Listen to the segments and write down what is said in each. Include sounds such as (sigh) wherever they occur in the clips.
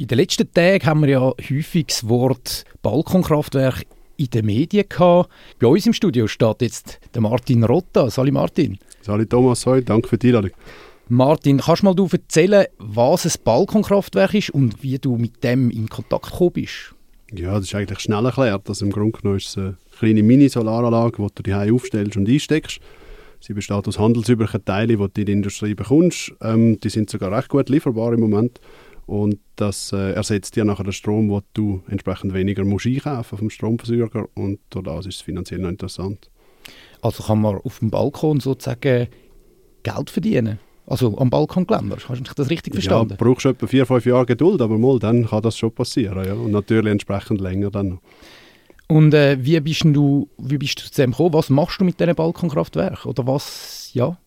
In den letzten Tagen haben wir ja häufig das Wort Balkonkraftwerk in den Medien gehabt. Bei uns im Studio steht jetzt der Martin Rotta. Sali Martin. Sali Thomas, hoi, danke für die Einladung. Martin, kannst du mal erzählen, was ein Balkonkraftwerk ist und wie du mit dem in Kontakt gekommen bist? Ja, das ist eigentlich schnell erklärt. Also Im Grunde genommen ist es eine kleine Mini-Solaranlage, die du die aufstellst und einsteckst. Sie besteht aus handelsüblichen Teilen, die du in der Industrie bekommst. Ähm, die sind sogar recht gut lieferbar im Moment. Und das äh, ersetzt dir nachher den Strom, den du entsprechend weniger musst einkaufen vom Stromversorger. Und durch das ist es finanziell noch interessant. Also kann man auf dem Balkon sozusagen Geld verdienen? Also am Balkongeländer, hast du das richtig verstanden? Ja, du brauchst etwa vier, fünf Jahre Geduld, aber mal, dann kann das schon passieren. Ja. Und natürlich entsprechend länger dann noch. Und äh, wie, bist du, wie bist du zu dem gekommen? Was machst du mit diesen Balkonkraftwerken? Oder was, ja?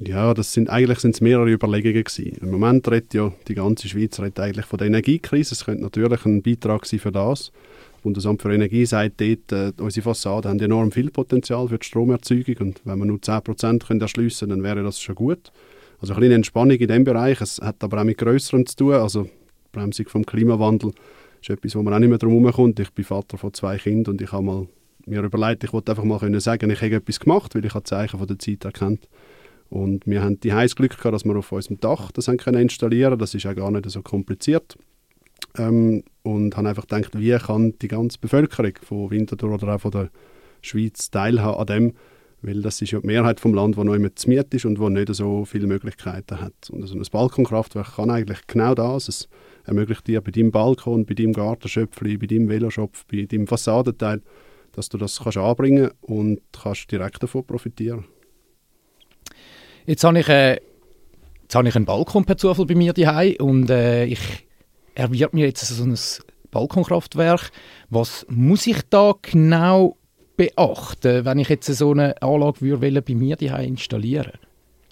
Ja, das sind, eigentlich sind es mehrere Überlegungen gewesen. Im Moment redet ja die ganze Schweiz redet eigentlich von der Energiekrise. Es könnte natürlich ein Beitrag sein für das. Das Bundesamt für Energie sagt dort, äh, unsere Fassaden haben enorm viel Potenzial für die Stromerzeugung und wenn wir nur 10% können erschliessen können, dann wäre das schon gut. Also eine kleine Entspannung in diesem Bereich. Es hat aber auch mit Größerem zu tun. Also die Bremsung vom Klimawandel ist etwas, wo man auch nicht mehr drum herumkommt. Ich bin Vater von zwei Kindern und ich habe mal mir überlegt, ich wollte einfach mal können sagen, ich habe etwas gemacht, weil ich habe Zeichen von der Zeit erkannt. Und wir haben die heiß Glück gehabt, dass wir auf unserem Dach das haben installieren. Das ist auch gar nicht so kompliziert. Ähm, und habe einfach gedacht, wie kann die ganze Bevölkerung von Winterthur oder auch von der Schweiz teilhaben an dem, weil das ist ja die Mehrheit vom Land, wo noch immer zu Miet ist und wo nicht so viele Möglichkeiten hat. Und also ein Balkonkraftwerk kann eigentlich genau das. Es ermöglicht dir bei deinem Balkon, bei deinem Gartenschöpfli, bei deinem Veloschopf, bei deinem Fassadenteil, dass du das kannst anbringen und kannst direkt davon profitieren. Jetzt habe ich, äh, jetzt habe ich einen Balkon per Zufall bei mir daheim und äh, ich erwirb mir jetzt so ein Balkonkraftwerk. Was muss ich da genau beachten, wenn ich jetzt so eine Anlage würde bei mir daheim installieren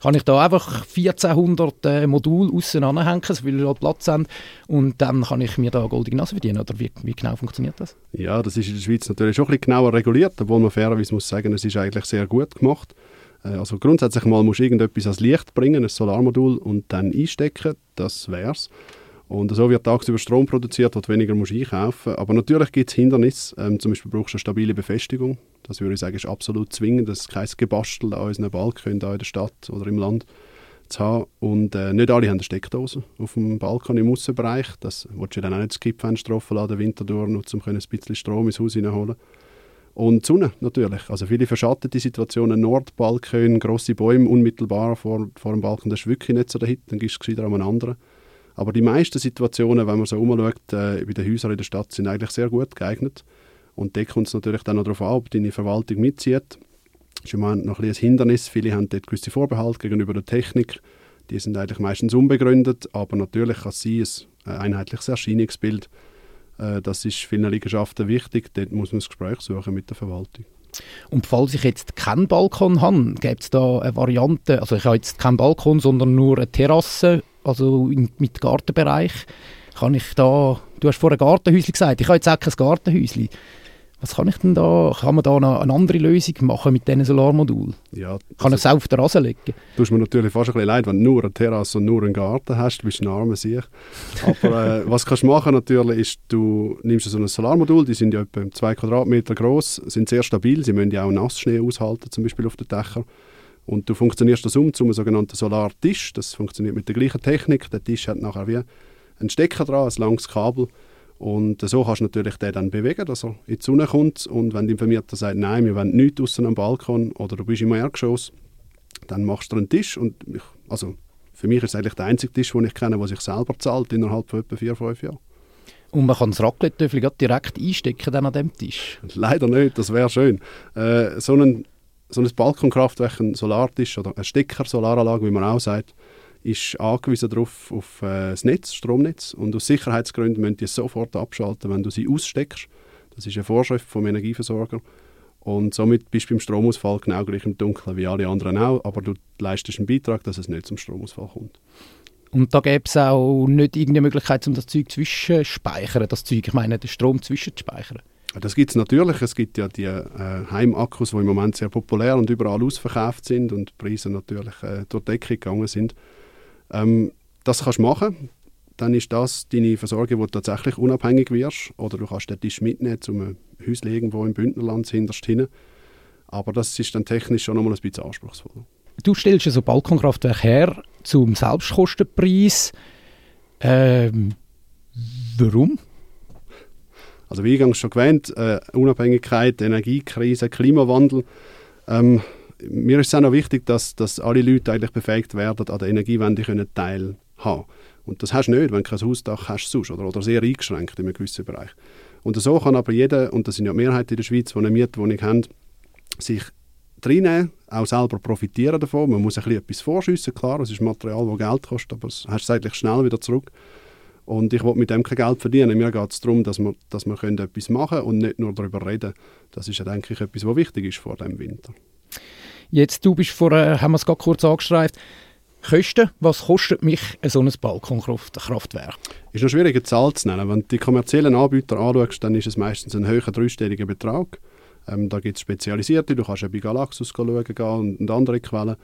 kann ich da einfach 1400 äh, Module außen anhängen, viel wir Platz haben, und dann kann ich mir da eine goldige Nase verdienen? Oder wie, wie, genau funktioniert das? Ja, das ist in der Schweiz natürlich schon ein bisschen genauer reguliert, obwohl man fairerweise muss sagen, es ist eigentlich sehr gut gemacht. Äh, also grundsätzlich mal musst du irgendetwas als Licht bringen, ein Solarmodul, und dann einstecken, das wär's. Und so wird tagsüber Strom produziert, du weniger musst einkaufen musst. Aber natürlich gibt es Hindernisse. Ähm, zum Beispiel brauchst du eine stabile Befestigung. Das würde ich sagen, ist absolut zwingend. Das ist kein Gebastel an unseren Balkon in der Stadt oder im Land zu haben. Und äh, nicht alle haben eine Steckdose auf dem Balkon im Aussenbereich. Das willst du dann auch nicht das Kippfenster offen lassen, den Winter durch, nur um ein bisschen Strom ins Haus hineinholen. Und die Sonne natürlich. Also viele verschattete Situationen, Nordbalkon, grosse Bäume unmittelbar vor, vor dem Balkon, das ist wirklich nicht so der Hit. Dann gibst du wieder an einen anderen. Aber die meisten Situationen, wenn man so umschaut, äh, bei den Häusern in der Stadt, sind eigentlich sehr gut geeignet. Und da kommt es natürlich dann noch darauf an, ob deine Verwaltung mitzieht. Das ist im noch ein, ein Hindernis. Viele haben dort gewisse Vorbehalte gegenüber der Technik. Die sind eigentlich meistens unbegründet, aber natürlich kann es sein, ein einheitliches Erscheinungsbild. Äh, das ist vielen Liegenschaften wichtig. Dort muss man das Gespräch suchen mit der Verwaltung. Und falls ich jetzt keinen Balkon habe, gibt es da eine Variante? Also ich habe jetzt keinen Balkon, sondern nur eine Terrasse also mit Gartenbereich, kann ich da, du hast vorher Gartenhäuschen gesagt, ich habe jetzt auch kein Gartenhäuschen. Was kann ich denn da, kann man da noch eine andere Lösung machen mit diesen Solarmodulen? Ja, kann ich es auch auf der Rasse legen? Du mir natürlich fast ein bisschen leid, wenn du nur eine Terrasse und nur einen Garten hast, du bist ein armer Sieg. Aber äh, (laughs) was kannst du machen natürlich, ist, du nimmst so ein Solarmodul, die sind ja etwa 2 Quadratmeter groß, sind sehr stabil, sie müssen ja auch Nassschnee aushalten, zum Beispiel auf den Dächern. Und du funktionierst das um zu einem sogenannten Solartisch. Das funktioniert mit der gleichen Technik. Der Tisch hat nachher wie einen Stecker dran, ein langes Kabel. Und so kannst du natürlich den dann bewegen, dass er in die Sonne kommt. Und wenn dein Vermieter sagt, nein, wir wollen nichts außen am Balkon oder du bist im Erdgeschoss, dann machst du einen Tisch. Und ich, also für mich ist es eigentlich der einzige Tisch, den ich kenne, der sich selber zahlt innerhalb von etwa vier, fünf Jahren. Und man kann das Raclette-Töffel direkt einstecken dann an dem Tisch? (laughs) Leider nicht, das wäre schön. Äh, so einen so ein Balkonkraftwerk, ein Solartisch oder eine Stecker-Solaranlage, wie man auch sagt, ist angewiesen darauf auf äh, das Netz, Stromnetz. Und aus Sicherheitsgründen müssen die sofort abschalten, wenn du sie aussteckst. Das ist eine Vorschrift vom Energieversorger. Und somit bist du beim Stromausfall genau gleich im Dunkeln wie alle anderen auch, aber du leistest einen Beitrag, dass es nicht zum Stromausfall kommt. Und da gäbe es auch nicht irgendeine Möglichkeit, um das Zeug zwischenspeichern, das Zeug, ich meine, den Strom zwischenzuspeichern? Das gibt es natürlich. Es gibt ja die äh, Heimakkus, die im Moment sehr populär und überall ausverkauft sind und die Preise natürlich äh, durch die Decke gegangen sind. Ähm, das kannst du machen. dann ist das deine Versorgung, wo du tatsächlich unabhängig wirst. Oder du kannst den Tisch mitnehmen zu einem Häuschen irgendwo im Bündnerland hinterst hin. Aber das ist dann technisch schon nochmal ein bisschen anspruchsvoller. Du stellst so Balkonkraftwerk her zum Selbstkostenpreis. Ähm, warum? Also wie eingangs schon erwähnt, äh, Unabhängigkeit, Energiekrise, Klimawandel. Ähm, mir ist es auch noch wichtig, dass, dass alle Leute eigentlich befähigt werden, an der Energiewende können teilhaben Und das hast du nicht, wenn du kein Hausdach hast, sonst, oder, oder sehr eingeschränkt in einem gewissen Bereich. Und so kann aber jeder, und das sind ja die Mehrheit in der Schweiz, die eine Mietwohnung haben, sich reinnehmen, auch selber profitieren davon. Man muss ein bisschen etwas vorschiessen, klar, es ist Material, das Geld kostet, aber es hast du eigentlich schnell wieder zurück. Und ich will mit dem kein Geld verdienen. Mir geht es darum, dass wir, dass wir können etwas machen können und nicht nur darüber reden. Das ist ja, denke ich, etwas, was wichtig ist vor dem Winter. Jetzt, du bist vorher, haben wir es gerade kurz angestreift, Kosten, was kostet mich so ein Balkonkraftwerk? Ist noch schwierig, eine Zahl zu nennen. Wenn du die kommerziellen Anbieter anschaust, dann ist es meistens ein höherer dreistelliger Betrag. Ähm, da gibt es Spezialisierte, du kannst ja bei Galaxus schauen gehen und, und andere Quellen.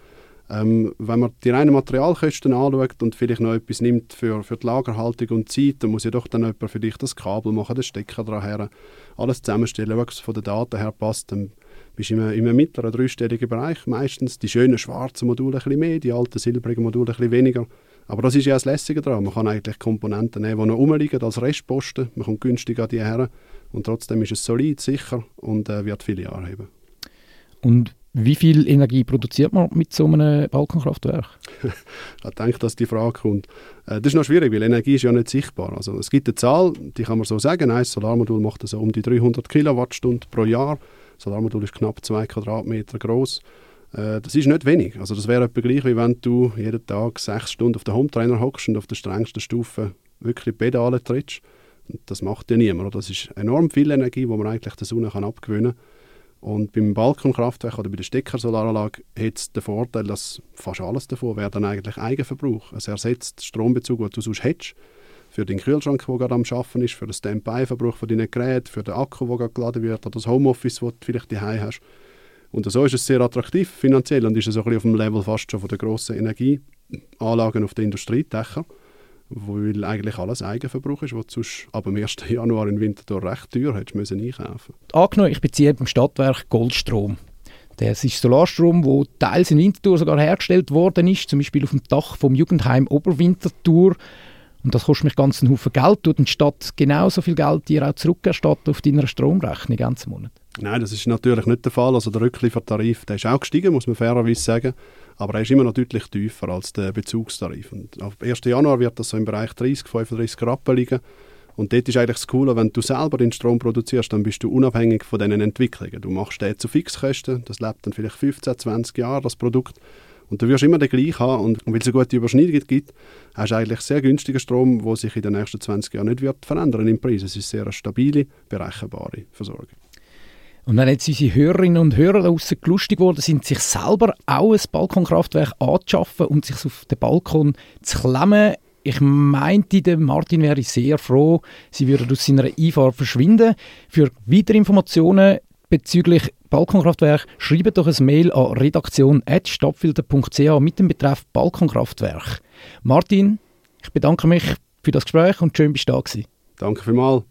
Ähm, wenn man die reinen Materialkosten anschaut und vielleicht noch etwas nimmt für, für die Lagerhaltung und Zeit, dann muss ja doch dann jemand für dich das Kabel machen, den Stecker daran alles zusammenstellen, was von den Daten her passt, dann bist du in einem, in einem mittleren dreistelligen Bereich meistens. Die schönen schwarzen Module ein bisschen mehr, die alten silbrigen Module ein bisschen weniger. Aber das ist ja das Lässige daran. Man kann eigentlich Komponenten nehmen, die noch rumliegen als Restposten. Man kommt günstig an die her und trotzdem ist es solid, sicher und äh, wird viele Jahre haben. Und wie viel Energie produziert man mit so einem Balkonkraftwerk? (laughs) ich denke, dass die Frage kommt. Äh, das ist noch schwierig, weil Energie ist ja nicht sichtbar. Also es gibt eine Zahl, die kann man so sagen. Ein Solarmodul macht so um die 300 Kilowattstunden pro Jahr. Solarmodul ist knapp 2 Quadratmeter groß. Äh, das ist nicht wenig. Also das wäre etwa gleich, wie wenn du jeden Tag sechs Stunden auf dem Hometrainer hockst und auf der strengsten Stufe wirklich Pedale trittst. Das macht ja niemand. Das ist enorm viel Energie, die man eigentlich der Sonne kann abgewöhnen kann. Und beim Balkonkraftwerk oder bei der Steckersolaranlage hat es den Vorteil, dass fast alles davon wäre dann eigentlich Eigenverbrauch. Es ersetzt Strombezug, den du sonst hättest, für den Kühlschrank, der gerade am Arbeiten ist, für den Standby-Verbrauch von deinen Geräten, für den Akku, der gerade geladen wird, oder das Homeoffice, das du vielleicht daheim hast. Und so ist es sehr attraktiv finanziell und ist es so ein auf dem Level fast schon von der grossen Energieanlagen auf den Industriedächern weil eigentlich alles Eigenverbrauch ist, was du ab dem 1. (laughs) Januar in Winterthur recht teuer hättest müssen einkaufen Angenommen, ich beziehe beim Stadtwerk Goldstrom. Das ist Solarstrom, wo teils in Winterthur sogar hergestellt worden ist, zum Beispiel auf dem Dach vom Jugendheim Oberwinterthur. Und das kostet mich ganz einen Haufen Geld. Tut die Stadt genauso viel Geld dir auch zurückerstatten auf deiner Stromrechnung ganzen Monat? Nein, das ist natürlich nicht der Fall. Also der Rückliefertarif der ist auch gestiegen, muss man fairerweise sagen. Aber er ist immer noch deutlich tiefer als der Bezugstarif. Und ab 1. Januar wird das so im Bereich 30, 35 Rappen liegen. Und dort ist eigentlich das Coole, wenn du selber den Strom produzierst, dann bist du unabhängig von diesen Entwicklungen. Du machst den zu Fixkosten, das lebt dann vielleicht 15, 20 Jahre, das Produkt. Und du wirst immer den gleichen haben. Und weil es eine gute Überschneidung gibt, hast du eigentlich sehr günstigen Strom, der sich in den nächsten 20 Jahren nicht wird verändern im Preis. Es ist sehr eine stabile, berechenbare Versorgung. Und wenn jetzt unsere Hörerinnen und Hörer draussen lustig geworden sind, sich selber auch ein Balkonkraftwerk anzuschaffen und sich auf den Balkon zu klemmen, ich meinte, Martin wäre sehr froh, sie würde aus seiner Einfahrt verschwinden. Für weitere Informationen bezüglich Balkonkraftwerk schreibt doch ein Mail an redaktion.stadtfilter.ch mit dem Betreff Balkonkraftwerk. Martin, ich bedanke mich für das Gespräch und schön, dass du da Danke vielmals.